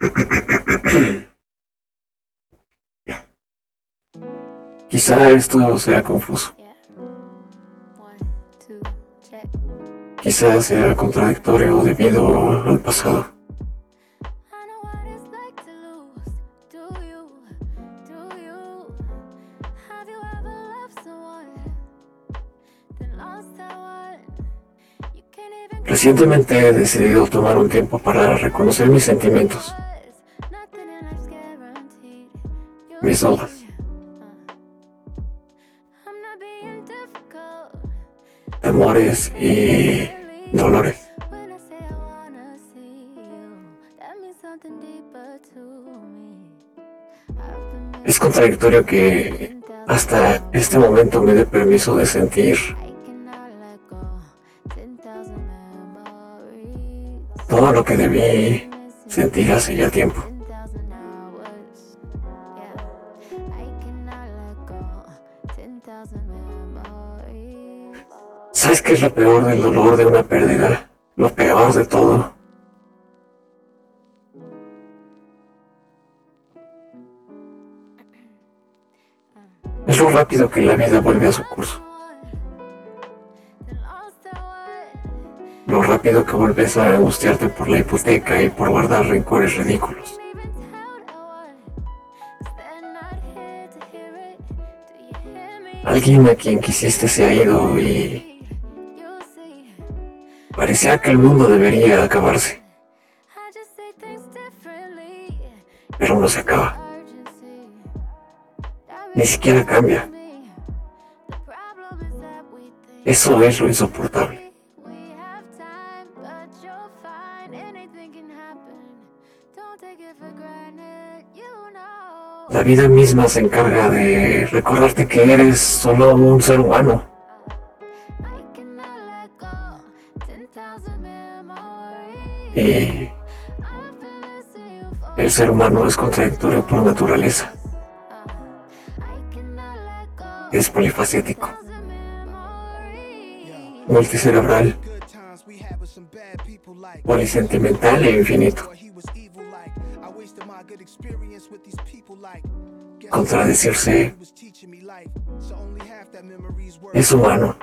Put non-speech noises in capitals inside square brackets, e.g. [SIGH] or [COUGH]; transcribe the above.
[COUGHS] Quizá esto sea confuso. Quizá sea contradictorio debido al pasado. Recientemente he decidido tomar un tiempo para reconocer mis sentimientos, mis dudas, temores y dolores. Es contradictorio que hasta este momento me dé permiso de sentir todo lo que debí sentir hace ya tiempo. ¿Sabes qué es lo peor del dolor de una pérdida? Lo peor de todo. Es lo rápido que la vida vuelve a su curso. lo rápido que vuelves a angustiarte por la hipoteca y por guardar rencores ridículos. Alguien a quien quisiste se ha ido y parecía que el mundo debería acabarse. Pero no se acaba. Ni siquiera cambia. Eso es lo insoportable. La vida misma se encarga de recordarte que eres solo un ser humano. Y el ser humano es contradictorio por naturaleza. Es polifacético, multicerebral, polisentimental e infinito. Contradecirse. Es humano.